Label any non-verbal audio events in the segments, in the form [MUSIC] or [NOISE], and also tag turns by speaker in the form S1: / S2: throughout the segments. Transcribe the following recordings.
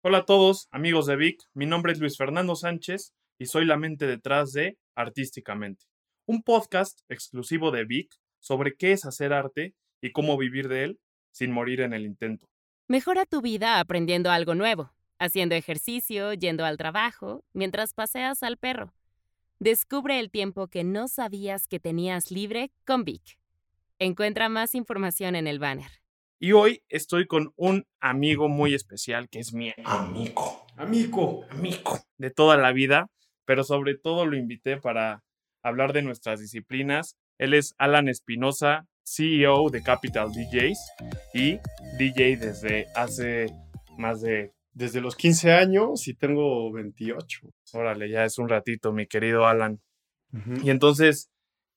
S1: Hola a todos, amigos de Vic. Mi nombre es Luis Fernando Sánchez y soy la mente detrás de Artísticamente, un podcast exclusivo de Vic sobre qué es hacer arte y cómo vivir de él sin morir en el intento.
S2: Mejora tu vida aprendiendo algo nuevo, haciendo ejercicio, yendo al trabajo, mientras paseas al perro. Descubre el tiempo que no sabías que tenías libre con Vic. Encuentra más información en el banner.
S1: Y hoy estoy con un amigo muy especial que es mi amigo,
S3: Amigo.
S1: amigo de toda la vida, pero sobre todo lo invité para hablar de nuestras disciplinas. Él es Alan Espinosa, CEO de Capital DJs y DJ desde hace más de,
S3: Desde los 15 años y tengo 28.
S1: órale, ya es un ratito, mi querido Alan. Y entonces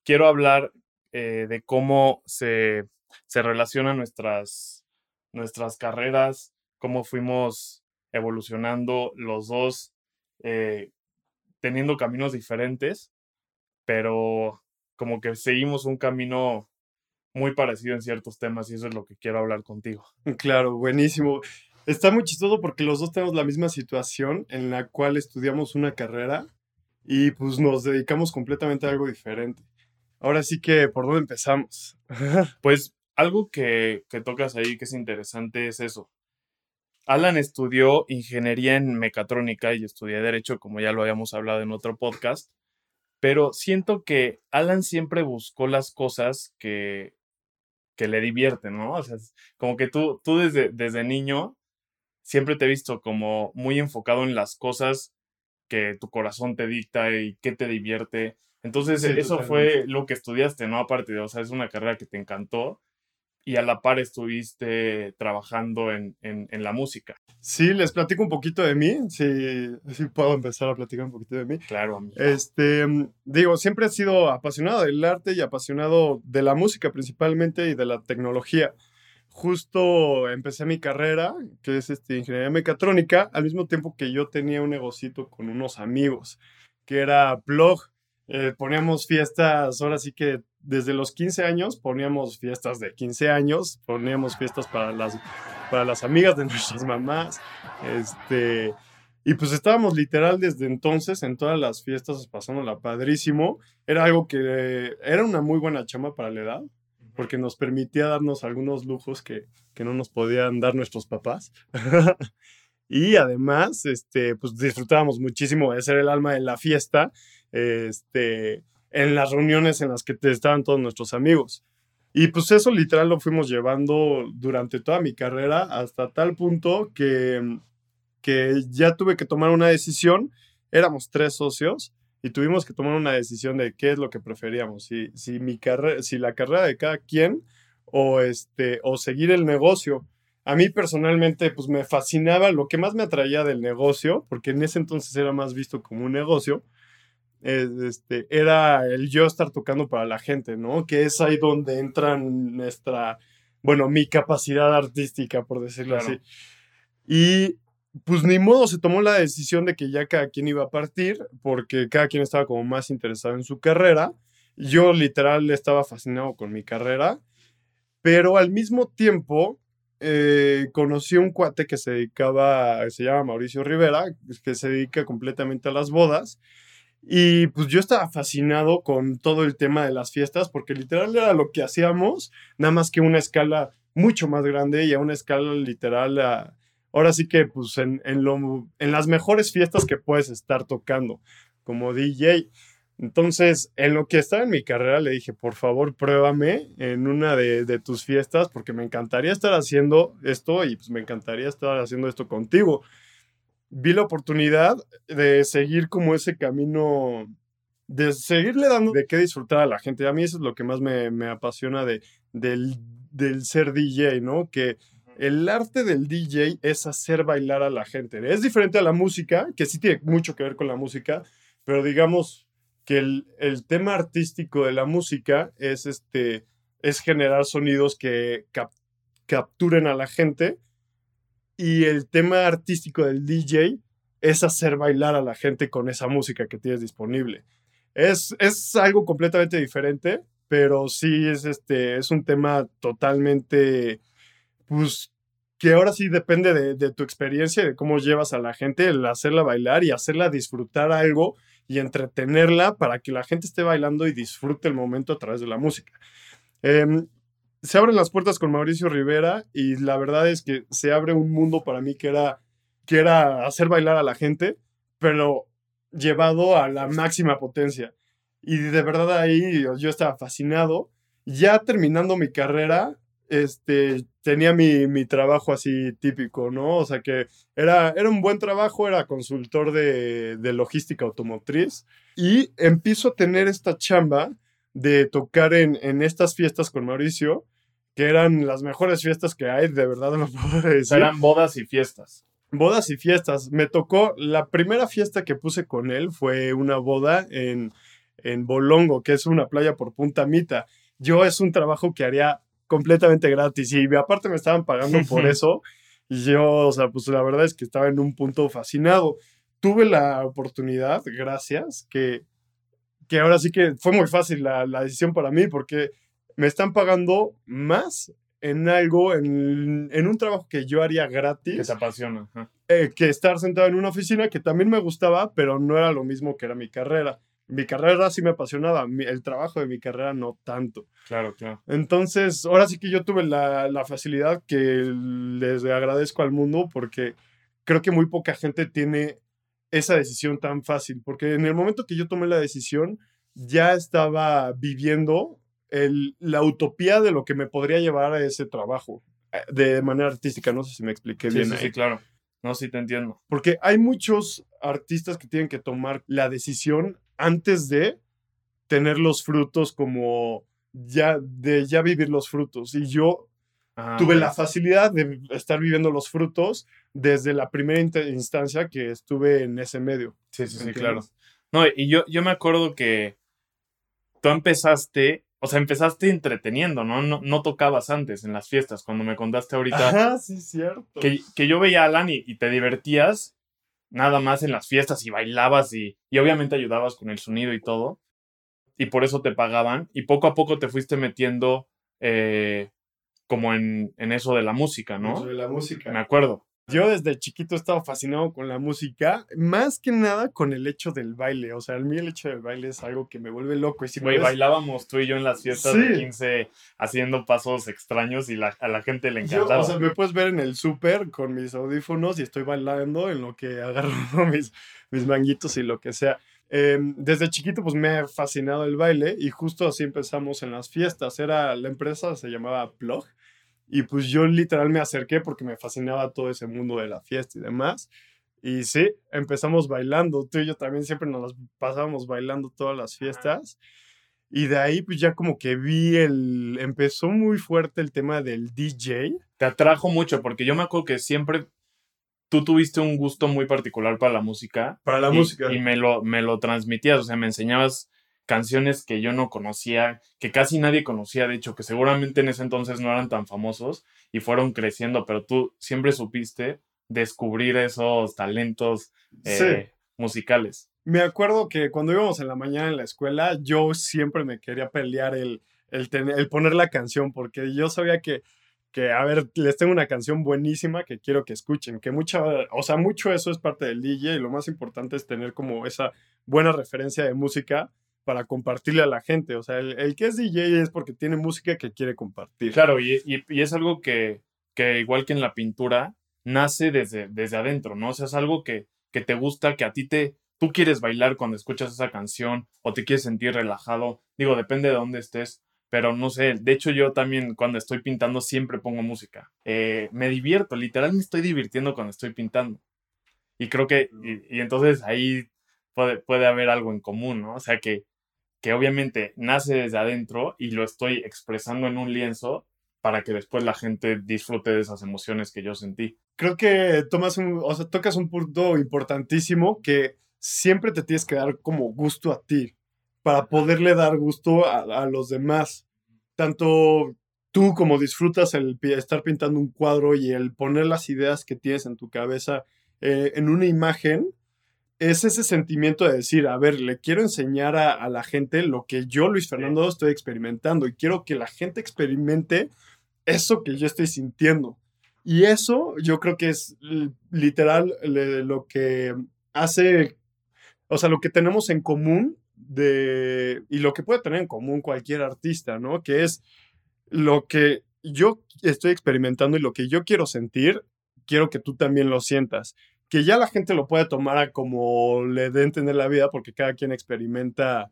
S1: quiero hablar eh, de cómo se, se relacionan nuestras, nuestras carreras, cómo fuimos evolucionando los dos, eh, teniendo caminos diferentes, pero como que seguimos un camino muy parecido en ciertos temas y eso es lo que quiero hablar contigo. [LAUGHS]
S3: Claro, buenísimo. Está muy chistoso porque los dos tenemos la misma situación en la cual estudiamos una carrera y pues nos dedicamos completamente a algo diferente. Ahora sí que, ¿por dónde empezamos? [LAUGHS]
S1: Pues algo que, que tocas ahí que es interesante es eso. Alan estudió ingeniería en mecatrónica y estudié derecho, como ya lo habíamos hablado en otro podcast, pero siento que Alan siempre buscó las cosas que, que le divierten, ¿no? O sea, como que tú, tú desde, desde niño siempre te he visto como muy enfocado en las cosas que tu corazón te dicta y que te divierte. Entonces,
S3: Sí,
S1: eso
S3: totalmente.
S1: fue lo que estudiaste, ¿no? Aparte de, o sea, es una carrera que te encantó y a la par estuviste trabajando en, en, en la música.
S3: Sí, les platico un poquito de mí. Sí, sí puedo empezar a platicar un poquito de mí.
S1: Claro, amigo.
S3: Este, mm, digo, siempre he sido apasionado del arte y apasionado de la música principalmente y de la tecnología. Justo empecé mi carrera, que es este, ingeniería mecatrónica, al mismo tiempo que yo tenía un negocito con unos amigos, que era Plug. Eh, poníamos fiestas, ahora sí que desde los 15 años poníamos fiestas de 15 años, poníamos fiestas para las, para las amigas de [LAUGHS] nuestras mamás, este, y pues estábamos literal desde entonces en todas las fiestas pasándola padrísimo. Era algo que era una muy buena chama para la edad, porque nos permitía darnos algunos lujos que, que no nos podían dar nuestros papás. [LAUGHS] y además, este, pues disfrutábamos muchísimo de ser el alma de la fiesta, este, en las reuniones en las que estaban todos nuestros amigos. Y pues eso literal lo fuimos llevando durante toda mi carrera hasta tal punto que que ya tuve que tomar una decisión. Éramos tres socios y tuvimos que tomar una decisión de qué es lo que preferíamos, si, si, mi carrera, si la carrera de cada quien o, este, o seguir el negocio. A mí personalmente pues me fascinaba, lo que más me atraía del negocio, porque en ese entonces era más visto como un negocio, este, era el yo estar tocando para la gente, ¿no? Que es ahí donde entra nuestra, bueno, mi capacidad artística, por decirlo
S1: Claro.
S3: así. Y pues ni modo, se tomó la decisión de que ya cada quien iba a partir, porque cada quien estaba como más interesado en su carrera. Yo literal estaba fascinado con mi carrera, pero al mismo tiempo eh, conocí a un cuate que se dedicaba, se llama Mauricio Rivera, que se dedica completamente a las bodas. Y pues yo estaba fascinado con todo el tema de las fiestas, porque literal era lo que hacíamos, nada más que una escala mucho más grande y a una escala literal a, ahora sí que pues en, en, lo, en las mejores fiestas que puedes estar tocando como DJ. Entonces, en lo que estaba en mi carrera, le dije, por favor, pruébame en una de, de, tus fiestas, porque me encantaría estar haciendo esto y pues me encantaría estar haciendo esto contigo. Vi la oportunidad de seguir como ese camino, de seguirle dando de qué disfrutar a la gente. A mí eso es lo que más me, me apasiona de, del, del ser DJ, ¿no? Que el arte del DJ es hacer bailar a la gente. Es diferente a la música, que sí tiene mucho que ver con la música, pero digamos que el, el tema artístico de la música es, este, es generar sonidos que cap capturen a la gente y el tema artístico del DJ es hacer bailar a la gente con esa música que tienes disponible. Es, es algo completamente diferente, pero sí es, este, es un tema totalmente pues que ahora sí depende de, tu experiencia, de cómo llevas a la gente, el hacerla bailar y hacerla disfrutar algo y entretenerla para que la gente esté bailando y disfrute el momento a través de la música. Em, se abren las puertas con Mauricio Rivera y la verdad es que se abre un mundo para mí que era, que era hacer bailar a la gente, pero llevado a la máxima potencia. Y de verdad ahí yo estaba fascinado. Ya terminando mi carrera, este, tenía mi, mi, trabajo así típico, ¿no? O sea que era, era un buen trabajo, era consultor de, de logística automotriz y empiezo a tener esta chamba de tocar en, en, estas fiestas con Mauricio, que eran las mejores fiestas que hay, de verdad lo [LAUGHS] puedo decir.
S1: Eran bodas y fiestas.
S3: Bodas y fiestas. Me tocó, la primera fiesta que puse con él fue una boda en, en Bolongo, que es una playa por Punta Mita. Yo es un trabajo que haría completamente gratis y aparte me estaban pagando [LAUGHS] por eso. Y yo, o sea, pues la verdad es que estaba en un punto fascinado. Tuve la oportunidad, gracias, que, que ahora sí que fue muy fácil la, la decisión para mí porque me están pagando más en algo, en, en, un trabajo que yo haría gratis.
S1: Que te apasiona.
S3: Eh, que estar sentado en una oficina que también me gustaba, pero no era lo mismo que era mi carrera. Mi carrera sí me apasionaba, mi, el trabajo de mi carrera no tanto.
S1: Claro, claro.
S3: Entonces, ahora sí que yo tuve la, la facilidad que les agradezco al mundo porque creo que muy poca gente tiene esa decisión tan fácil, porque en el momento que yo tomé la decisión, ya estaba viviendo el, la utopía de lo que me podría llevar a ese trabajo eh, de manera artística. No sé si me expliqué
S1: Sí,
S3: bien.
S1: sí,
S3: ahí.
S1: sí, claro. No, sí te entiendo.
S3: Porque hay muchos artistas que tienen que tomar la decisión antes de tener los frutos como ya de ya vivir los frutos y yo
S1: Ah,
S3: tuve la facilidad de estar viviendo los frutos desde la primera instancia que estuve en ese medio.
S1: Sí, sí, sí, claro. No, y yo, yo me acuerdo que tú empezaste, o sea, empezaste entreteniendo, ¿no? No, no tocabas antes en las fiestas, cuando me contaste ahorita
S3: Ajá, sí, cierto.
S1: que, que yo veía a Alan y, y te divertías nada más en las fiestas y bailabas y, y obviamente ayudabas con el sonido y todo. Y por eso te pagaban. Y poco a poco te fuiste metiendo eh, como en, en eso de la música, ¿no?
S3: Sobre la música.
S1: Me acuerdo.
S3: Yo desde chiquito he estado fascinado con la música, más que nada con el hecho del baile. O sea, a mí el hecho del baile es algo que me vuelve loco. Y si me
S1: Güey,
S3: ves-
S1: bailábamos tú y yo en las fiestas de
S3: Sí.
S1: 15 haciendo pasos extraños y la- a la gente le
S3: Yo,
S1: encantaba.
S3: o sea, me puedes ver en el súper con mis audífonos y estoy bailando en lo que agarro [LAUGHS] mis, mis manguitos y lo que sea. Eh, desde chiquito pues me ha fascinado el baile y justo así empezamos en las fiestas. Era la empresa se llamaba Plug y pues yo literal me acerqué porque me fascinaba todo ese mundo de la fiesta y demás. Y sí, empezamos bailando. Tú y yo también siempre nos pasábamos bailando todas las fiestas. Y de ahí pues ya como que vi el... Empezó muy fuerte el tema del DJ.
S1: te atrajo mucho porque yo me acuerdo que siempre tú tuviste un gusto muy particular para la música.
S3: Para la
S1: y,
S3: música.
S1: Y me lo, me lo transmitías, o sea, me enseñabas canciones que yo no conocía, que casi nadie conocía, de hecho, que seguramente en ese entonces no eran tan famosos y fueron creciendo, pero tú siempre supiste descubrir esos talentos eh, musicales.
S3: Me acuerdo que cuando íbamos en la mañana en la escuela, yo siempre me quería pelear el, el, poner la canción, porque yo sabía que, que, a ver, les tengo una canción buenísima que quiero que escuchen, que mucha, o sea, mucho eso es parte del DJ y lo más importante es tener como esa buena referencia de música para compartirle a la gente. O sea, el, el que es DJ es porque tiene música que quiere compartir.
S1: Claro, y, y- y es algo que, que igual que en la pintura, nace desde, desde adentro, ¿no? O sea, es algo que, que te gusta, que a ti te... Tú quieres bailar cuando escuchas esa canción o te quieres sentir relajado. Digo, depende de dónde estés, pero no sé. De hecho, yo también cuando estoy pintando siempre pongo música. Eh, me divierto, literal me estoy divirtiendo cuando estoy pintando. Y creo que, y, y entonces ahí puede, puede haber algo en común, ¿no? O sea, que, que obviamente nace desde adentro y lo estoy expresando en un lienzo para que después la gente disfrute de esas emociones que yo sentí.
S3: creo que tomas un, o sea, tocas un punto importantísimo que siempre te tienes que dar como gusto a ti para poderle dar gusto a, a los demás. Tanto tú como disfrutas el estar pintando un cuadro y el poner las ideas que tienes en tu cabeza eh, en una imagen, es ese sentimiento de decir, a ver, le quiero enseñar a, a la gente lo que yo, Luis Fernando, estoy experimentando y quiero que la gente experimente eso que yo estoy sintiendo. Y eso yo creo que es literal lo que hace, o sea, lo que tenemos en común de, y lo que puede tener en común cualquier artista, ¿no? Que es lo que yo estoy experimentando y lo que yo quiero sentir, quiero que tú también lo sientas. Que ya la gente lo puede tomar como le dé entender la vida, porque cada quien experimenta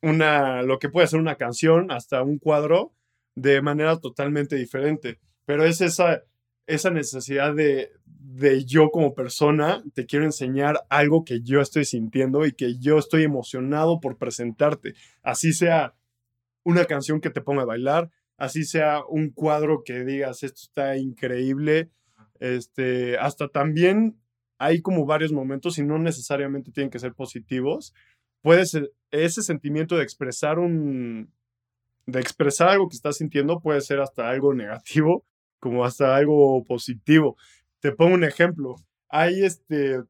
S3: una, lo que puede ser una canción, hasta un cuadro, de manera totalmente diferente. Pero es esa, esa necesidad de, de yo como persona, te quiero enseñar algo que yo estoy sintiendo y que yo estoy emocionado por presentarte. Así sea una canción que te ponga a bailar, así sea un cuadro que digas, esto está increíble. Este, hasta también hay como varios momentos y no necesariamente tienen que ser positivos. Puede ser ese sentimiento de expresar un, de expresar algo que estás sintiendo puede ser hasta algo negativo como hasta algo positivo. Te pongo un ejemplo. Hay este,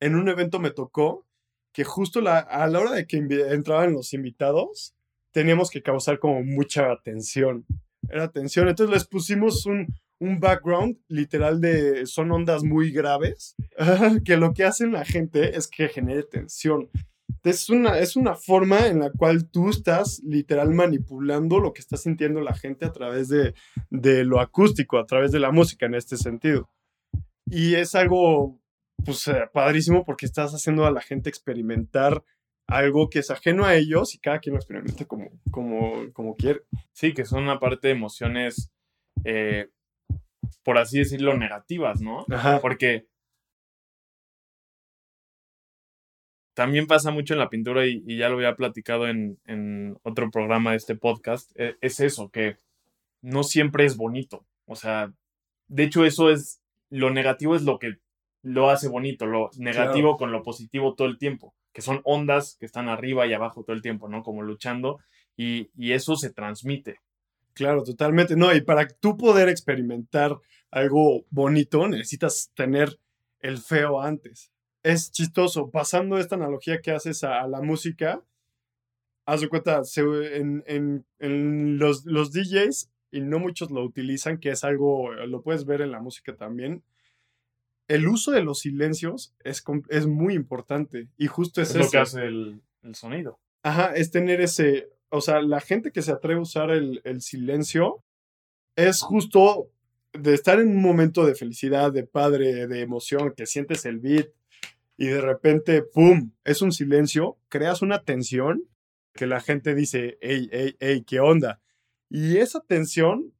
S3: en un evento me tocó que justo a la hora de que entraban los invitados, teníamos que causar como mucha tensión. Era tensión. Entonces les pusimos un, un background literal de, son ondas muy graves, [LAUGHS] que lo que hacen la gente es que genere tensión. Es una, es una forma en la cual tú estás literal manipulando lo que está sintiendo la gente a través de, de lo acústico, a través de la música en este sentido. Y es algo, pues, eh, padrísimo porque estás haciendo a la gente experimentar algo que es ajeno a ellos y cada quien lo experimenta como, como, como quiere.
S1: Sí, que son una parte de emociones, eh, por así decirlo, negativas, ¿no?
S3: Ajá.
S1: Porque también pasa mucho en la pintura y, ya lo había platicado en, otro programa de este podcast, e, es eso, que no siempre es bonito. O sea, de hecho eso es, lo negativo es lo que lo hace bonito, lo negativo con lo positivo todo el tiempo, que son ondas que están arriba y abajo todo el tiempo, ¿no? Como luchando y, y eso se transmite.
S3: Claro, totalmente. No, y para tú poder experimentar algo bonito necesitas tener el feo antes es chistoso. Pasando esta analogía que haces a, la música, haz de cuenta, en, los, los, DJs, y no muchos lo utilizan, que es algo, lo puedes ver en la música también. El uso de los silencios es, es muy importante y justo es,
S1: es lo que hace el, sonido.
S3: Ajá, es tener ese, o sea, la gente que se atreve a usar el, el silencio es justo de estar en un momento de felicidad, de padre, de emoción, que sientes el beat, y de repente, ¡pum!, es un silencio, creas una tensión que la gente dice, ¡ey, ey, ey, qué onda! Y esa tensión,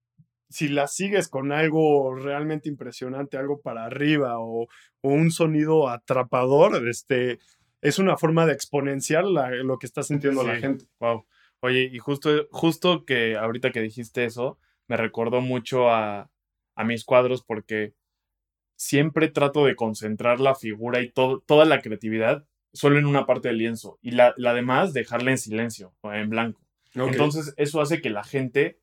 S3: si la sigues con algo realmente impresionante, algo para arriba o, un sonido atrapador, este, es una forma de exponenciar lo que está sintiendo la gente.
S1: Wow. Oye, y justo, justo que ahorita que dijiste eso, me recordó mucho a, a mis cuadros porque siempre trato de concentrar la figura y toda la creatividad solo en una parte del lienzo y la, la demás dejarla en silencio o en blanco. Entonces eso hace que la gente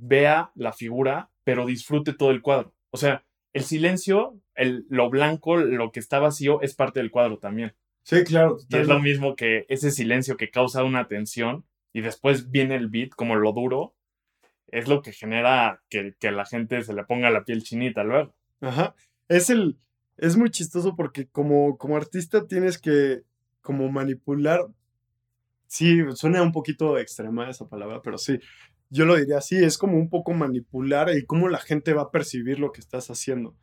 S1: vea la figura pero disfrute todo el cuadro. O sea, el silencio, el, lo blanco, lo que está vacío es parte del cuadro también.
S3: Sí, claro.
S1: Y es lo mismo que ese silencio que causa una tensión y después viene el beat como lo duro, es lo que genera que, que la gente se le ponga la piel chinita luego.
S3: Ajá es el, es muy chistoso porque como, como artista tienes que como manipular, sí, suena un poquito extrema esa palabra, pero sí, yo lo diría así, es como un poco manipular y cómo la gente va a percibir lo que estás haciendo.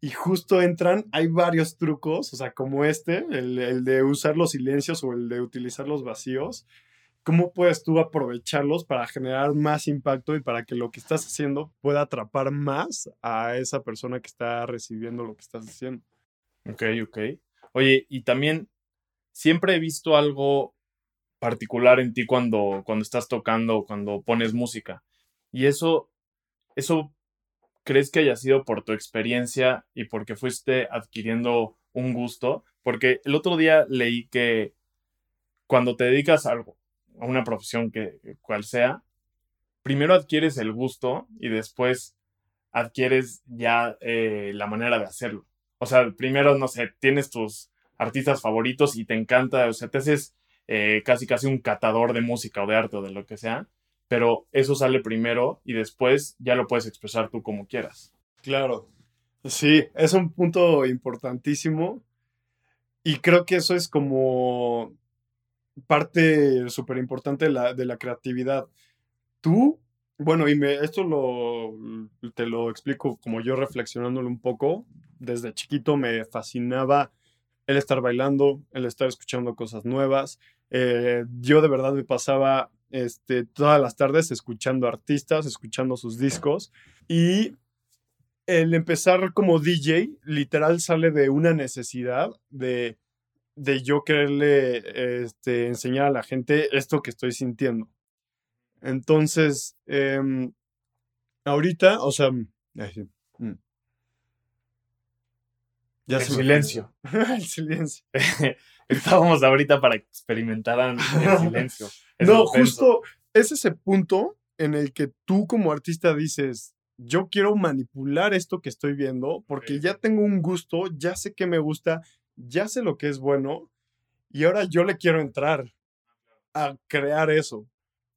S3: Y justo entran, hay varios trucos, o sea, como este, el, el de usar los silencios o el de utilizar los vacíos, ¿cómo puedes tú aprovecharlos para generar más impacto y para que lo que estás haciendo pueda atrapar más a esa persona que está recibiendo lo que estás haciendo?
S1: Ok, ok. Oye, y también siempre he visto algo particular en ti cuando, cuando estás tocando, cuando pones música. Y eso, eso, ¿crees que haya sido por tu experiencia y porque fuiste adquiriendo un gusto? Porque el otro día leí que cuando te dedicas a algo, a una profesión que cual sea, primero adquieres el gusto y después adquieres ya eh, la manera de hacerlo. O sea, primero, no sé, tienes tus artistas favoritos y te encanta, o sea, te haces eh, casi casi un catador de música o de arte o de lo que sea. pero eso sale primero y después ya lo puedes expresar tú como quieras.
S3: Claro. Sí, es un punto importantísimo y creo que eso es como parte súper importante de la, de la creatividad. Tú, bueno, y me, esto lo, te lo explico como yo reflexionándolo un poco. Desde chiquito me fascinaba el estar bailando, el estar escuchando cosas nuevas. Eh, yo de verdad me pasaba este, todas las tardes escuchando artistas, escuchando sus discos y el empezar como DJ literal sale de una necesidad de, de yo quererle este, enseñar a la gente esto que estoy sintiendo. Entonces, em, ahorita, o sea, mm.
S1: Ya el silencio. [LAUGHS]
S3: el silencio. [LAUGHS] [LAUGHS]
S1: Estábamos ahorita para experimentar el [LAUGHS] silencio.
S3: no, justo es ese punto en el que tú como artista dices, yo quiero manipular esto que estoy viendo porque ya tengo un gusto, ya sé que me gusta, ya sé lo que es bueno y ahora yo le quiero entrar a crear eso.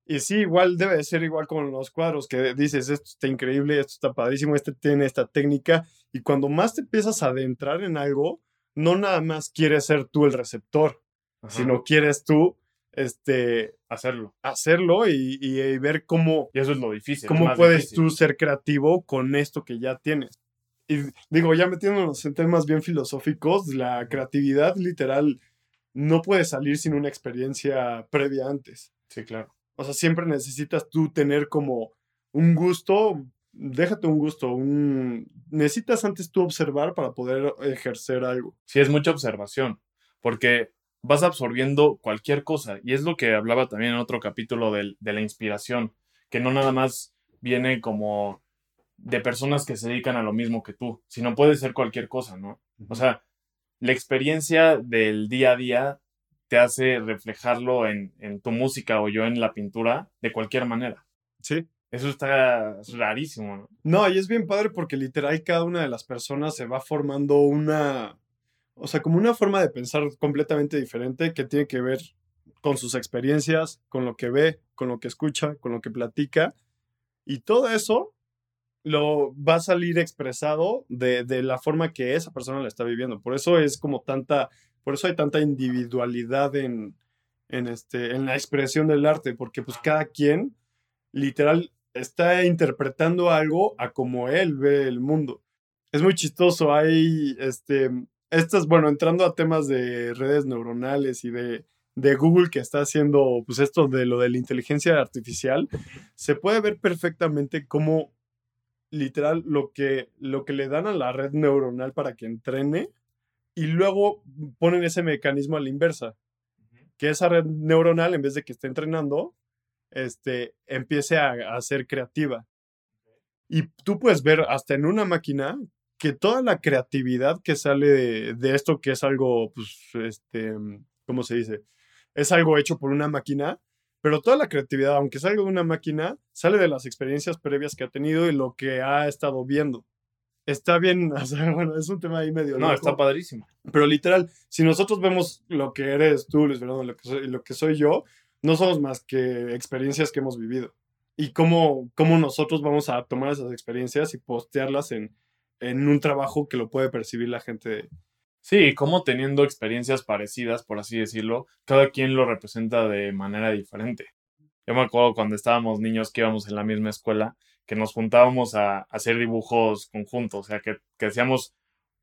S3: Y sí, igual debe ser igual con los cuadros, que dices, esto está increíble, esto está padrísimo, este tiene esta técnica. Y cuando más te empiezas a adentrar en algo, no nada más quieres ser tú el receptor, sino quieres tú este,
S1: hacerlo.
S3: Hacerlo y, ver cómo...
S1: Y eso es lo difícil.
S3: ¿Cómo puedes tú ser creativo con esto que ya tienes? Y digo, ya metiéndonos en temas bien filosóficos, la creatividad literal no puede salir sin una experiencia previa antes.
S1: Sí, claro.
S3: O sea, siempre necesitas tú tener como un gusto, déjate un gusto, un... necesitas antes tú observar para poder ejercer algo.
S1: Sí, es mucha observación, porque vas absorbiendo cualquier cosa, y es lo que hablaba también en otro capítulo de, de la inspiración, que no nada más viene como de personas que se dedican a lo mismo que tú, sino puede ser cualquier cosa, ¿no? O sea, la experiencia del día a día te hace reflejarlo en, tu música o yo en la pintura de cualquier manera.
S3: Sí.
S1: Eso está rarísimo, ¿no?
S3: No, y es bien padre porque literal cada una de las personas se va formando una, o sea, como una forma de pensar completamente diferente que tiene que ver con sus experiencias, con lo que ve, con lo que escucha, con lo que platica. Y todo eso lo va a salir expresado de, de la forma que esa persona la está viviendo. Por eso es como tanta por eso hay tanta individualidad en, en, este, en la expresión del arte, porque pues cada quien literal está interpretando algo a como él ve el mundo. Es muy chistoso, hay, este, estas, bueno, entrando a temas de redes neuronales y de, de Google que está haciendo, pues esto de lo de la inteligencia artificial, se puede ver perfectamente cómo literal lo que, lo que le dan a la red neuronal para que entrene y luego ponen ese mecanismo a la inversa, que esa red neuronal, en vez de que esté entrenando, este, empiece a, ser creativa. Y tú puedes ver hasta en una máquina que toda la creatividad que sale de, esto, que es algo, pues, este, ¿cómo se dice? Es algo hecho por una máquina, pero toda la creatividad, aunque salga de una máquina, sale de las experiencias previas que ha tenido y lo que ha estado viendo está bien, [LAUGHS] o sea, bueno, es un tema ahí medio.
S1: No, está padrísimo.
S3: Pero literal, si nosotros vemos lo que eres tú, Luis Fernando, lo que soy, lo que soy yo, no somos más que experiencias que hemos vivido. Y cómo, cómo nosotros vamos a tomar esas experiencias y postearlas en, en un trabajo que lo puede percibir la gente.
S1: Sí, como teniendo experiencias parecidas, por así decirlo, cada quien lo representa de manera diferente. Yo me acuerdo cuando estábamos niños que íbamos en la misma escuela que nos juntábamos a, hacer dibujos conjuntos, o sea, que, que, hacíamos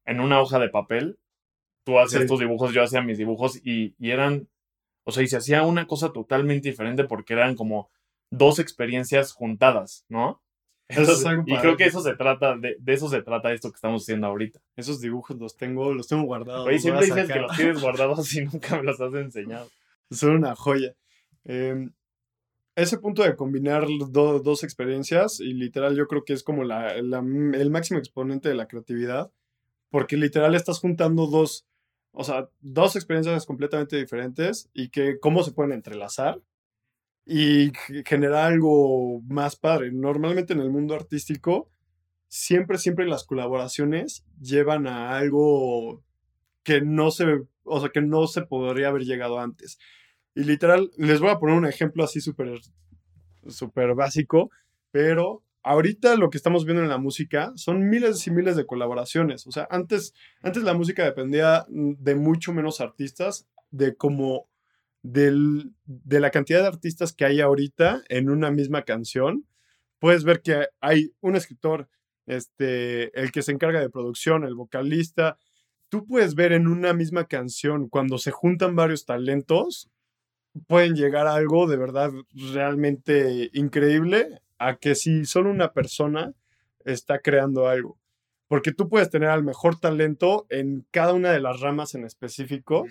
S1: en una hoja de papel, tú hacías tus dibujos, yo hacía mis dibujos y, y, eran, o sea, y se hacía una cosa totalmente diferente porque eran como dos experiencias juntadas, ¿no? y creo que eso se trata, de, de, eso se trata esto que estamos haciendo ahorita.
S3: Esos dibujos los tengo, los tengo guardados.
S1: Oye, siempre dices que los tienes guardados y [LAUGHS] nunca me los has enseñado. [LAUGHS]
S3: Son una joya. Eh, ese punto de combinar dos experiencias, y literal yo creo que es como la, el máximo exponente de la creatividad, porque literal estás juntando dos, o sea, dos experiencias completamente diferentes y que cómo se pueden entrelazar y generar algo más padre. Normalmente en el mundo artístico, siempre, siempre las colaboraciones llevan a algo que no se, o sea, que no se podría haber llegado antes. Y literal, les voy a poner un ejemplo así súper súper básico, pero ahorita lo que estamos viendo en la música son miles y miles de colaboraciones. O sea, antes, antes la música dependía de mucho menos artistas, de como del, de la cantidad de artistas que hay ahorita en una misma canción. Puedes ver que hay un escritor, este, el que se encarga de producción, el vocalista. Tú puedes ver en una misma canción, cuando se juntan varios talentos, pueden llegar a algo de verdad realmente increíble a que si solo una persona está creando algo. Porque tú puedes tener al mejor talento en cada una de las ramas en específico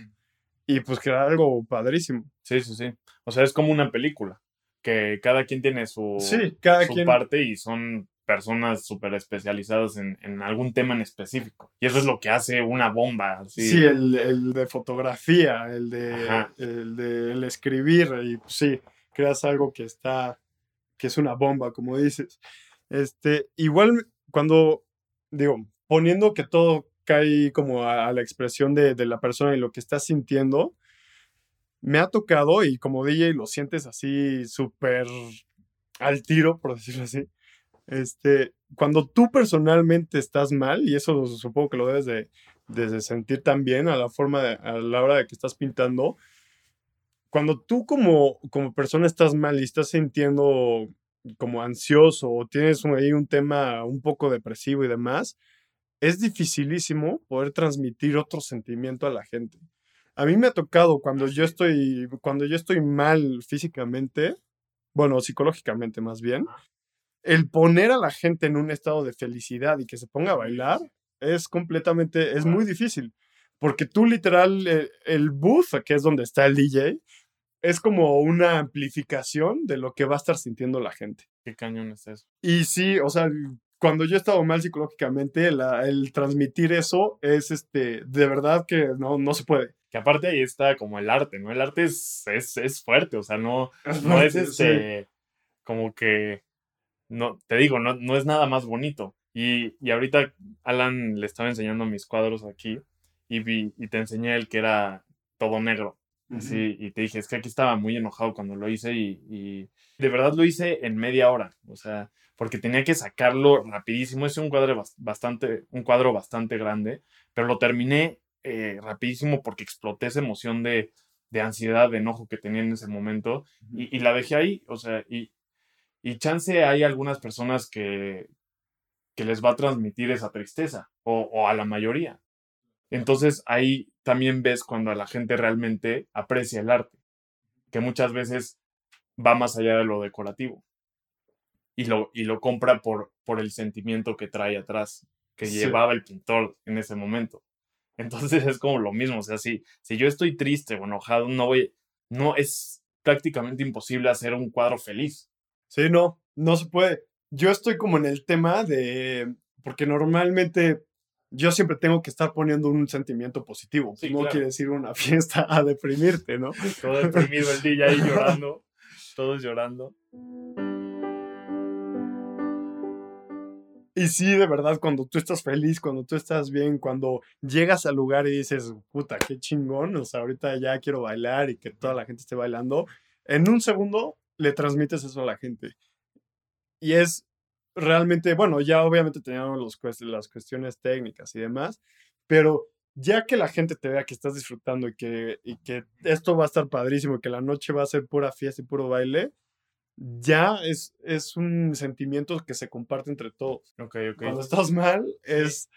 S3: y pues crear algo padrísimo.
S1: Sí, sí, sí. O sea, es como una película, que cada quien tiene su,
S3: sí, cada
S1: su
S3: quien...
S1: parte y son personas súper especializadas en, en, algún tema en específico. Y eso es lo que hace una bomba.
S3: Sí, el, el, de fotografía, el de, el de el escribir, y pues, sí, creas algo que está, que es una bomba, como dices. Este, igual cuando, digo, poniendo que todo cae como a, la expresión de, de, la persona y lo que está sintiendo, me ha tocado y como DJ lo sientes así súper al tiro, por decirlo así, este, cuando tú personalmente estás mal, y eso supongo que lo debes de, de sentir también a la forma, de, a la hora de que estás pintando, cuando tú como, como persona estás mal y estás sintiendo como ansioso o tienes ahí un tema un poco depresivo y demás, es dificilísimo poder transmitir otro sentimiento a la gente. A mí me ha tocado cuando yo estoy, cuando yo estoy mal físicamente, bueno, psicológicamente más bien, el poner a la gente en un estado de felicidad y que se ponga a bailar es completamente, es muy difícil. Porque tú literal, el, el booth, que es donde está el DJ, es como una amplificación de lo que va a estar sintiendo la gente.
S1: ¿Qué cañón es eso?
S3: Y sí, o sea, cuando yo he estado mal psicológicamente, la, el transmitir eso es, este, de verdad que no, no se puede.
S1: Que aparte ahí está como el arte, ¿no? El arte es, es, es fuerte, o sea, no [LAUGHS] es, no es este, sí. como que, no, te digo, no, no es nada más bonito. Y, y ahorita Alan le estaba enseñando mis cuadros aquí y, vi, y te enseñé el que era todo negro. Sí, y te dije, es que aquí estaba muy enojado cuando lo hice y, y, de verdad lo hice en media hora, o sea, porque tenía que sacarlo rapidísimo. Es un cuadro bastante, un cuadro bastante grande, pero lo terminé eh, rapidísimo porque exploté esa emoción de, de, ansiedad, de enojo que tenía en ese momento y, y la dejé ahí, o sea, y, y chance hay algunas personas que, que les va a transmitir esa tristeza, o, o a la mayoría. Entonces ahí también ves cuando la gente realmente aprecia el arte, que muchas veces va más allá de lo decorativo y lo, y lo compra por, por el sentimiento que trae atrás, que sí. llevaba el pintor en ese momento. [LAUGHS] Entonces es como lo mismo, o sea, si, si yo estoy triste o enojado, no voy, no es prácticamente imposible hacer un cuadro feliz.
S3: Sí, no, no se puede. Yo estoy como en el tema de, porque normalmente yo siempre tengo que estar poniendo un sentimiento positivo. Sí, no claro. quiere decir una [LAUGHS] fiesta a deprimirte, ¿no?
S1: Todo deprimido el día ahí llorando, [LAUGHS] todos llorando.
S3: Y sí, de verdad, cuando tú estás feliz, cuando tú estás bien, cuando llegas al lugar y dices, puta, qué chingón, o sea, ahorita ya quiero bailar y que toda la gente esté bailando, en un segundo le transmites eso a la gente. Y es realmente, bueno, ya obviamente teníamos los, las cuestiones técnicas y demás, pero ya que la gente te vea que estás disfrutando y que, y que esto va a estar padrísimo y que la noche va a ser pura fiesta y puro baile, ya es, es un sentimiento que se comparte entre todos.
S1: Okay, okay.
S3: Cuando estás mal, es,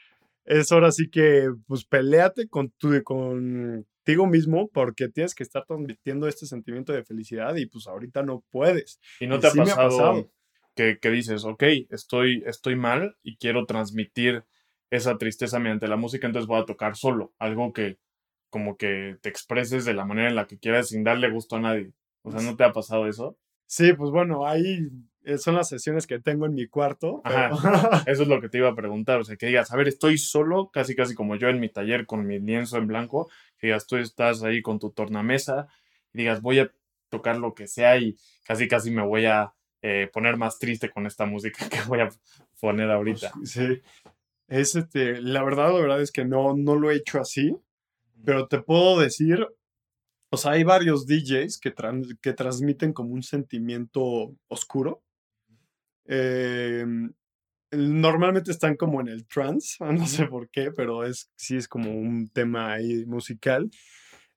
S3: es ahora sí que, pues, peleate con tu, contigo mismo porque tienes que estar transmitiendo este sentimiento de felicidad y pues ahorita no puedes.
S1: ¿Y no te y ha, sí pasado ha, pasado que, que, dices, ok, estoy, estoy mal y quiero transmitir esa tristeza mediante la música, entonces voy a tocar solo, algo que como que te expreses de la manera en la que quieras sin darle gusto a nadie. O sea, ¿no te ha pasado eso?
S3: Sí, pues bueno, ahí son las sesiones que tengo en mi cuarto.
S1: Pero... [LAUGHS] Eso es lo que te iba a preguntar. O sea, que digas, a ver, estoy solo, casi casi como yo en mi taller con mi lienzo en blanco. Que digas, tú estás ahí con tu tornamesa y digas, voy a tocar lo que sea y casi casi me voy a eh, poner más triste con esta música [LAUGHS] que voy a poner ahorita.
S3: Sí. Es este, la verdad, la verdad es que no, no lo he hecho así, pero te puedo decir O sea, hay varios DJs que, tran- que transmiten como un sentimiento oscuro. El- normalmente están como en el trance, [LAUGHS] no sé por qué, pero es, sí es como un tema ahí musical.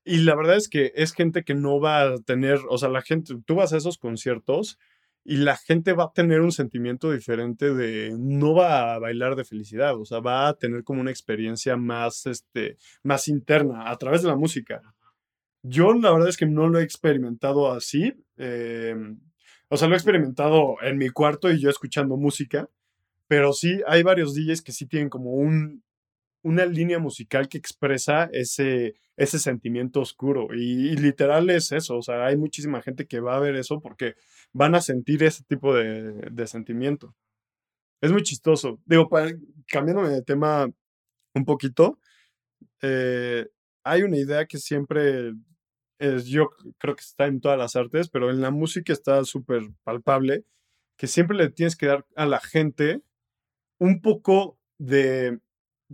S3: Y la verdad es que es gente que no va a tener, o sea, la gente, tú vas a esos conciertos y la gente va a tener un sentimiento diferente de, no va a bailar de felicidad, o sea, va a tener como una experiencia más, este, más interna a través de la música. Yo la verdad es que no lo he experimentado así. eh, o sea, lo he experimentado en mi cuarto y yo escuchando música. Pero sí, hay varios DJs que sí tienen como un, una línea musical que expresa ese, ese sentimiento oscuro. Y, literal es eso. O sea, hay muchísima gente que va a ver eso porque van a sentir ese tipo de, de sentimiento. Es muy chistoso. Digo, pa- cambiándome de tema un poquito, eh, hay una idea que siempre es, yo creo que está en todas las artes, pero en la música está súper palpable, que siempre le tienes que dar a la gente un poco de...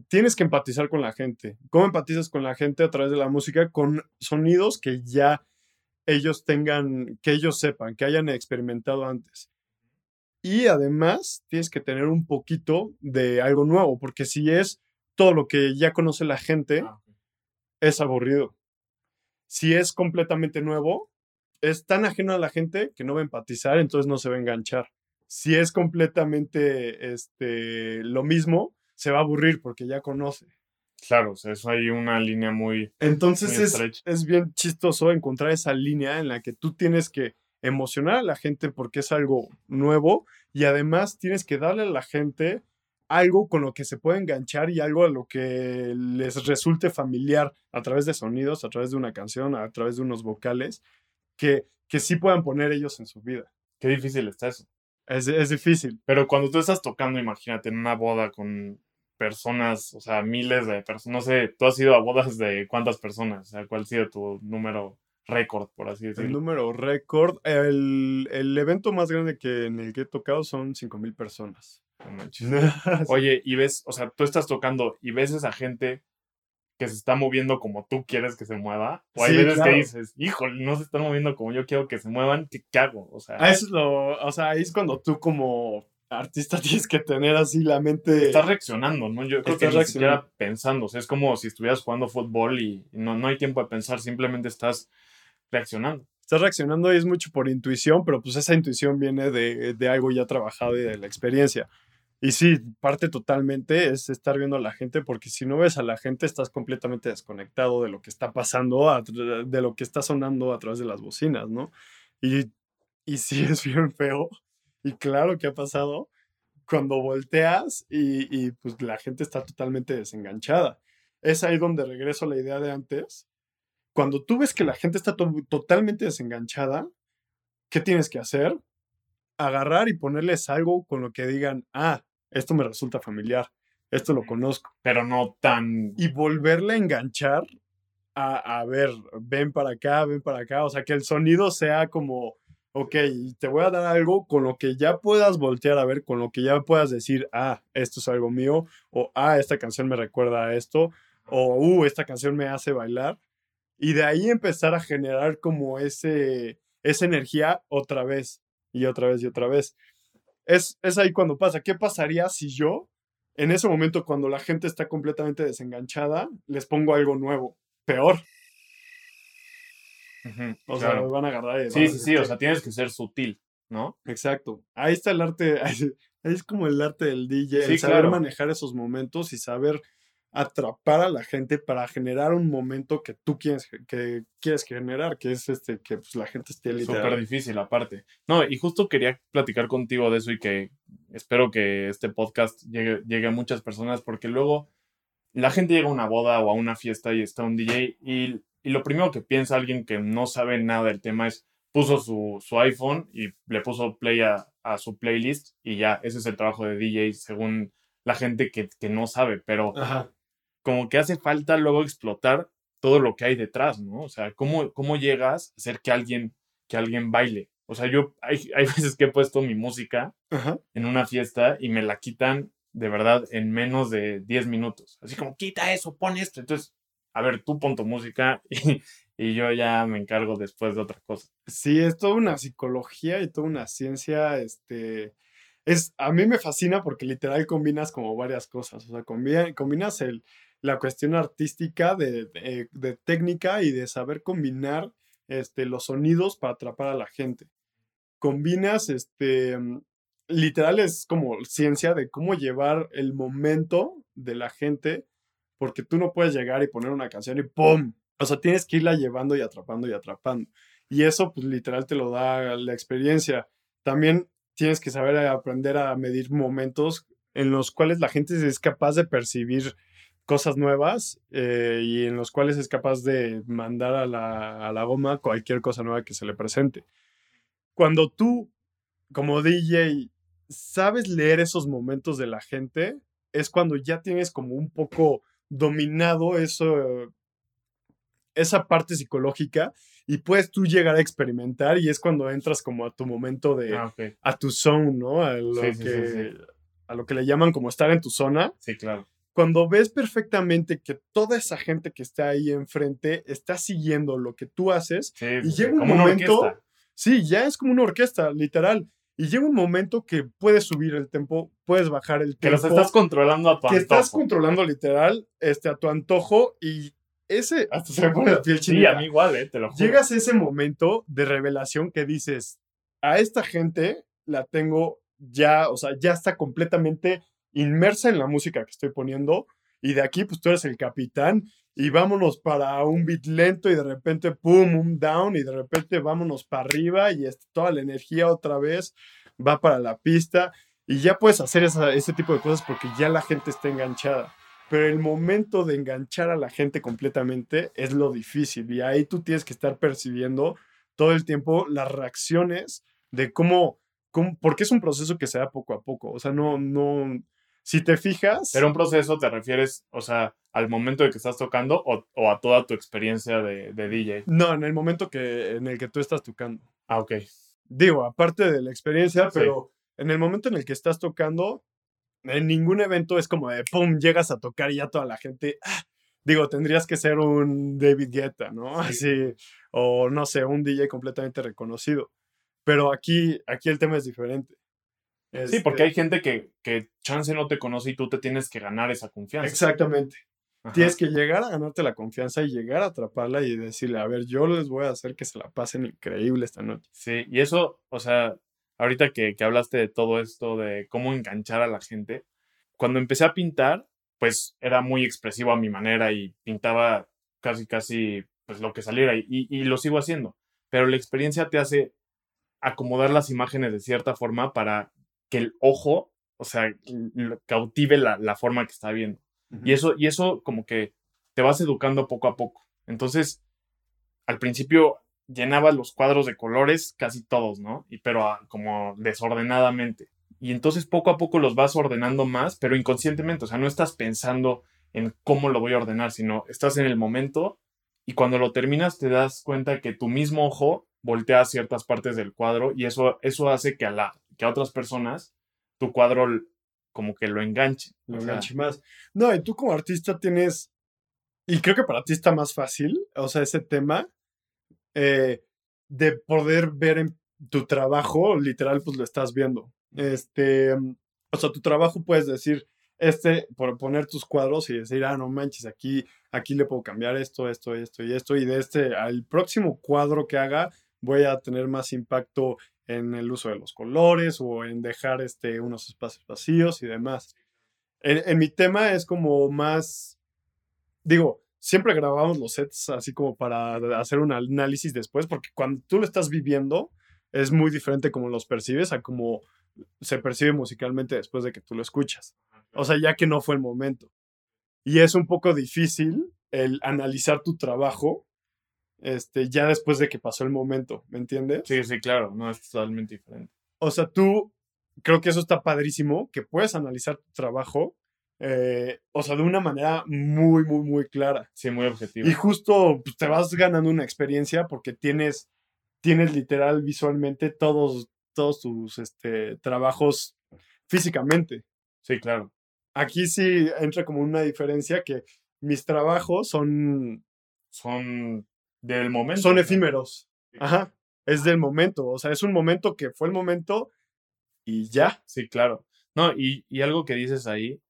S3: Tienes que empatizar con la gente. ¿Cómo empatizas con la gente a través de la música? Con sonidos que ya ellos tengan, que ellos sepan, que hayan experimentado antes. Y además tienes que tener un poquito de algo nuevo, porque si es todo lo que ya conoce la gente,
S1: Ah,
S3: es aburrido. Si es completamente nuevo, es tan ajeno a la gente que no va a empatizar, entonces no se va a enganchar. Si es completamente este, lo mismo, se va a aburrir porque ya conoce.
S1: Claro, o sea, eso hay una línea muy...
S3: Entonces
S1: Muy
S3: es, es bien chistoso encontrar esa línea en la que tú tienes que emocionar a la gente porque es algo nuevo y además tienes que darle a la gente algo con lo que se puede enganchar y algo a lo que les resulte familiar a través de sonidos, a través de una canción, a través de unos vocales, que, que sí puedan poner ellos en su vida.
S1: Qué difícil está eso.
S3: Es, es difícil.
S1: Pero cuando tú estás tocando, imagínate, en una boda con personas, o sea, miles de personas, no sé, tú has ido a bodas de cuántas personas, o sea, cuál ha sido tu número récord, por así
S3: El
S1: decirlo.
S3: número récord, el, el evento más grande que en el que he tocado son 5.000 personas.
S1: No. [LAUGHS] Oye, y ves, o sea, tú estás tocando y ves esa gente que se está moviendo como tú quieres que se mueva, o hay
S3: Sí,
S1: veces
S3: claro.
S1: que dices, híjole, no se están moviendo como yo quiero que se muevan, ¿qué, qué hago? O sea,
S3: Ah, eso es lo, o sea, ahí es cuando tú como artista [LAUGHS] tienes que tener así la mente.
S1: estás reaccionando, ¿no? Yo creo que
S3: Estás
S1: ni
S3: reaccionando.
S1: siquiera pensando, o sea, es como si estuvieras jugando fútbol y no, no hay tiempo de pensar, simplemente estás reaccionando.
S3: Estás reaccionando y es mucho por intuición, pero pues esa intuición viene de, de algo ya trabajado y de la experiencia. Y sí, parte totalmente es estar viendo a la gente, porque si no ves a la gente estás completamente desconectado de lo que está pasando, a de lo que está sonando a través de las bocinas, ¿no? Y, y sí [LAUGHS] es bien feo. Y claro que ha pasado cuando volteas y, y pues la gente está totalmente desenganchada. Es ahí donde regreso a la idea de antes. Cuando tú ves que la gente está to- totalmente desenganchada, ¿qué tienes que hacer? Agarrar y ponerles algo con lo que digan, ah, esto me resulta familiar, esto lo conozco.
S1: Pero no tan...
S3: Y volverle a enganchar a, a ver, ven para acá, ven para acá. O sea, que el sonido sea como, ok, te voy a dar algo con lo que ya puedas voltear a ver, con lo que ya puedas decir, ah, esto es algo mío, o ah, esta canción me recuerda a esto, o uh, esta canción me hace bailar. Y de ahí empezar a generar como ese, esa energía otra vez y otra vez y otra vez. Es, es ahí cuando pasa. ¿Qué pasaría si yo, en ese momento, cuando la gente está completamente desenganchada, les pongo algo nuevo? Peor. O
S1: claro.
S3: sea, van a agarrar. y
S1: Sí,
S3: a
S1: sí, sí, o sea, tienes que ser sutil, ¿no?
S3: Exacto. Ahí está el arte. [LAUGHS] ahí Es como el arte del DJ,
S1: Sí,
S3: el saber
S1: claro.
S3: manejar esos momentos y saber atrapar a la gente para generar un momento que tú quieres, que quieres generar, que es este, que pues, la gente esté
S1: Súper
S3: literal.
S1: difícil aparte. No, y justo quería platicar contigo de eso y que espero que este podcast llegue, llegue a muchas personas porque luego la gente llega a una boda o a una fiesta y está un DJ y, y lo primero que piensa alguien que no sabe nada del tema es puso su, su iPhone y le puso play a, a su playlist y ya, ese es el trabajo de DJ según la gente que, que no sabe, pero
S3: Ajá.
S1: como que hace falta luego explotar todo lo que hay detrás, ¿no? O sea, ¿cómo, cómo llegas a hacer que alguien, que alguien baile? O sea, yo hay, hay veces que he puesto mi música
S3: Ajá.
S1: en una fiesta y me la quitan de verdad en menos de 10 minutos. Así como, quita eso, pon esto. Entonces, a ver, tú pon tu música [LAUGHS] y, yo ya me encargo después de otra cosa.
S3: Sí, es toda una psicología y toda una ciencia, este, es, a mí me fascina porque literal combinas como varias cosas, o sea, combinas el, la cuestión artística de, de, técnica y de saber combinar este, los sonidos para atrapar a la gente. Combinas, este, literal es como ciencia de cómo llevar el momento de la gente, porque tú no puedes llegar y poner una canción y ¡pum! O sea, tienes que irla llevando y atrapando y atrapando. Y eso, pues literal, te lo da la experiencia. También tienes que saber aprender a medir momentos en los cuales la gente es capaz de percibir cosas nuevas eh, y en los cuales es capaz de mandar a la, a la goma cualquier cosa nueva que se le presente. Cuando tú, como DJ, sabes leer esos momentos de la gente, es cuando ya tienes como un poco dominado eso, esa parte psicológica y puedes tú llegar a experimentar y es cuando entras como a tu momento de,
S1: ah,
S3: a tu zone, ¿no? A lo, que, a lo que le llaman como estar en tu zona.
S1: Sí, claro.
S3: Cuando ves perfectamente que toda esa gente que está ahí enfrente está siguiendo lo que tú haces y llega un momento... Sí, ya es como una orquesta, literal. Y llega un momento que puedes subir el tempo, puedes bajar el tempo.
S1: Que los estás controlando a tu
S3: antojo. Que estás controlando literal este, a tu antojo y ese, hasta se me pone la piel
S1: chinita. Sí, a mí igual, eh, te lo juro.
S3: Llegas a ese momento de revelación que dices, a esta gente la tengo ya, o sea, ya está completamente inmersa en la música que estoy poniendo y de aquí pues tú eres el capitán y vámonos para un beat lento y de repente pum, un down y de repente vámonos para arriba y toda la energía otra vez va para la pista y ya puedes hacer ese tipo de cosas porque ya la gente está enganchada. Pero el momento de enganchar a la gente completamente es lo difícil y ahí tú tienes que estar percibiendo todo el tiempo las reacciones de cómo, cómo porque es un proceso que se da poco a poco. O sea, no, no, si te fijas.
S1: Pero un proceso te refieres, o sea, al momento de que estás tocando o, a toda tu experiencia de, DJ.
S3: No, en el momento que, en el que tú estás tocando.
S1: Ah, ok.
S3: Digo, aparte de la experiencia, pero en el momento en el que estás tocando, en ningún evento es como de pum, llegas a tocar y ya toda la gente. ¡ah! Digo, tendrías que ser un David Guetta, ¿no? Así, o no sé, un DJ completamente reconocido. Pero aquí, aquí el tema es diferente.
S1: Sí, porque hay este gente que, que chance no te conoce y tú te tienes que ganar esa confianza.
S3: Exactamente. Tienes que llegar a ganarte la confianza y llegar a atraparla y decirle, a ver, yo les voy a hacer que se la pasen increíble esta noche.
S1: Sí, y eso, o sea, ahorita que, que hablaste de todo esto, de cómo enganchar a la gente, cuando empecé a pintar, pues era muy expresivo a mi manera y pintaba casi, casi, pues lo que saliera y, y lo sigo haciendo. Pero la experiencia te hace acomodar las imágenes de cierta forma para que el ojo, o sea, cautive la, forma que está viendo. y, eso, y eso como que te vas educando poco a poco. Entonces, al principio llenaba los cuadros de colores casi todos, ¿no? Y, pero ah, como desordenadamente. Y entonces poco a poco los vas ordenando más, pero inconscientemente, o sea, no estás pensando en cómo lo voy a ordenar, sino estás en el momento y cuando lo terminas te das cuenta que tu mismo ojo voltea a ciertas partes del cuadro y eso, eso hace que a la que a otras personas tu cuadro como que lo enganche.
S3: Lo enganche más. No, y tú como artista tienes, y creo que para ti está más fácil, o sea, ese tema eh, de poder ver en tu trabajo, literal, pues lo estás viendo. Este, o sea, tu trabajo puedes decir, este, por poner tus cuadros y decir, ah, no manches, aquí, aquí le puedo cambiar esto, esto, esto y esto, y de este al próximo cuadro que haga, voy a tener más impacto en el uso de los colores o en dejar este, unos espacios vacíos y demás. En, mi tema es como más, digo, siempre grabamos los sets así como para hacer un análisis después, porque cuando tú lo estás viviendo es muy diferente como los percibes a como se percibe musicalmente después de que tú lo escuchas. O sea, ya que no fue el momento. Y es un poco difícil el analizar tu trabajo este, ya después de que pasó el momento, ¿me entiendes?
S1: Sí, sí, claro, no, es totalmente diferente.
S3: O sea, tú, creo que eso está padrísimo, que puedes analizar tu trabajo, eh, o sea, de una manera muy, muy, muy clara.
S1: Sí, muy objetiva.
S3: Y justo pues, te vas ganando una experiencia porque tienes, tienes literal visualmente todos, todos tus este, trabajos físicamente.
S1: Sí, claro.
S3: Aquí sí entra como una diferencia que mis trabajos son...
S1: Son del momento.
S3: son efímeros. Ajá. Es del momento. O sea, es un momento que fue el momento y ya.
S1: Sí, claro. No, y, y algo que dices ahí,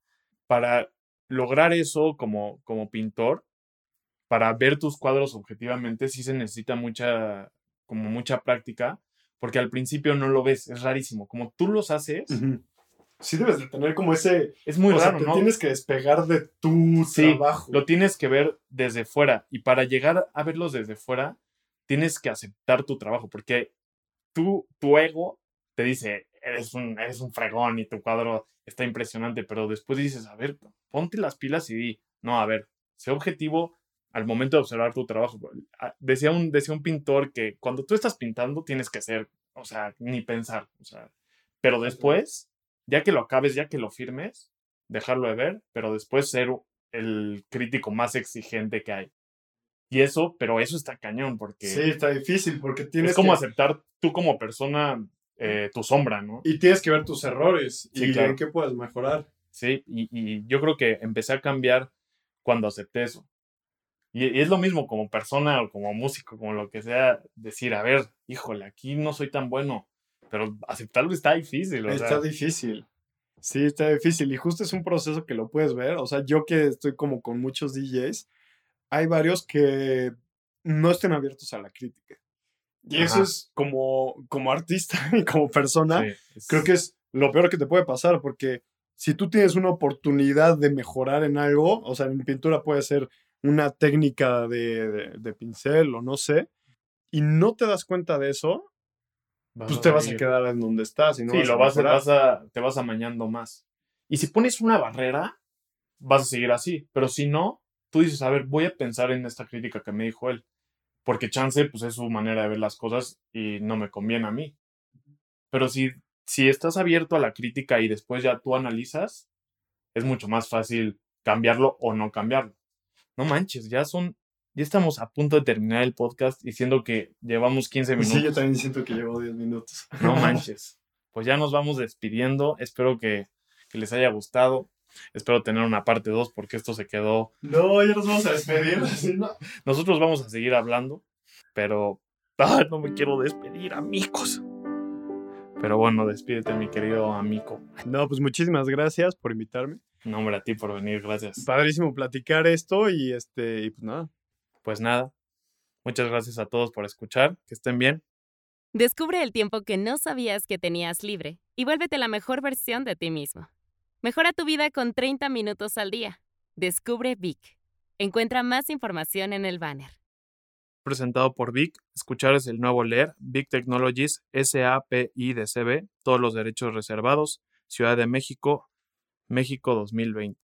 S1: para lograr eso como, como pintor, para ver tus cuadros objetivamente, sí se necesita mucha, como mucha práctica, porque al principio no lo ves, es rarísimo. Como tú los haces,
S3: Ujú. Sí debes de tener como ese...
S1: es muy
S3: o sea,
S1: raro,
S3: te
S1: ¿no?
S3: tienes que despegar de tu
S1: Sí,
S3: trabajo.
S1: Lo tienes que ver desde fuera, y para llegar a verlos desde fuera, tienes que aceptar tu trabajo, porque tú, tu ego te dice, eres un, eres un fregón y tu cuadro está impresionante, pero después dices, a ver, ponte las pilas y di, no, a ver, sé objetivo al momento de observar tu trabajo. Decía un, decía un pintor que cuando tú estás pintando tienes que ser, o sea, ni pensar, o sea, pero después, ya que lo acabes, ya que lo firmes, dejarlo de ver, pero después ser el crítico más exigente que hay. Y eso, pero eso está cañón, porque
S3: Sí, está difícil porque tienes
S1: es como
S3: que...
S1: aceptar tú como persona eh, tu sombra, ¿no?
S3: Y tienes que ver tus errores
S1: Sí,
S3: y
S1: claro.
S3: en qué puedes mejorar.
S1: Sí, y, y yo creo que empecé a cambiar cuando acepté eso. Y, y es lo mismo como persona o como músico, como lo que sea, decir, a ver, híjole, aquí no soy tan bueno, pero aceptarlo está difícil. o
S3: Está
S1: sea,
S3: difícil. Sí, está difícil. Y justo es un proceso que lo puedes ver. O sea, yo que estoy como con muchos DJs, hay varios que no estén abiertos a la crítica. Y eso
S1: Ajá.
S3: es como, como artista [LAUGHS] y como persona,
S1: sí, es-
S3: creo que es lo peor que te puede pasar, porque si tú tienes una oportunidad de mejorar en algo, o sea, en pintura puede ser una técnica de, de- de pincel o no sé, y no te das cuenta de eso, pues te vas a quedar en donde estás. Y no
S1: sí,
S3: vas
S1: lo
S3: a
S1: vas, vas a, te vas amañando más. Y si pones una barrera, vas a seguir así. Pero si no, tú dices, a ver, voy a pensar en esta crítica que me dijo él. Porque chance, pues es su manera de ver las cosas y no me conviene a mí. Pero si, si estás abierto a la crítica y después ya tú analizas, es mucho más fácil cambiarlo o no cambiarlo. No manches, ya son, ya estamos a punto de terminar el podcast diciendo que llevamos 15 minutos.
S3: Sí, yo también siento que llevo 10 minutos.
S1: No [LAUGHS] manches. Pues ya nos vamos despidiendo. Espero que, que les haya gustado. Espero tener una parte 2 porque esto se quedó.
S3: No, ya nos vamos a despedir. [LAUGHS]
S1: Nosotros vamos a seguir hablando, pero [LAUGHS] ah, no me quiero despedir, amigos. Pero bueno, despídete, mi querido amigo.
S3: No, pues muchísimas gracias por invitarme.
S1: No, hombre, a ti por venir, gracias.
S3: Padrísimo platicar esto y este, y pues nada.
S1: Pues nada, muchas gracias a todos por escuchar. Que estén bien.
S2: Descubre el tiempo que no sabías que tenías libre y vuélvete la mejor versión de ti mismo. Mejora tu vida con 30 minutos al día. Descubre Vic. Encuentra más información en el banner.
S1: Presentado por Vic. Escuchar es el nuevo leer. Vic Technologies, SAPI de CB. Todos los derechos reservados. Ciudad de México, México 2020.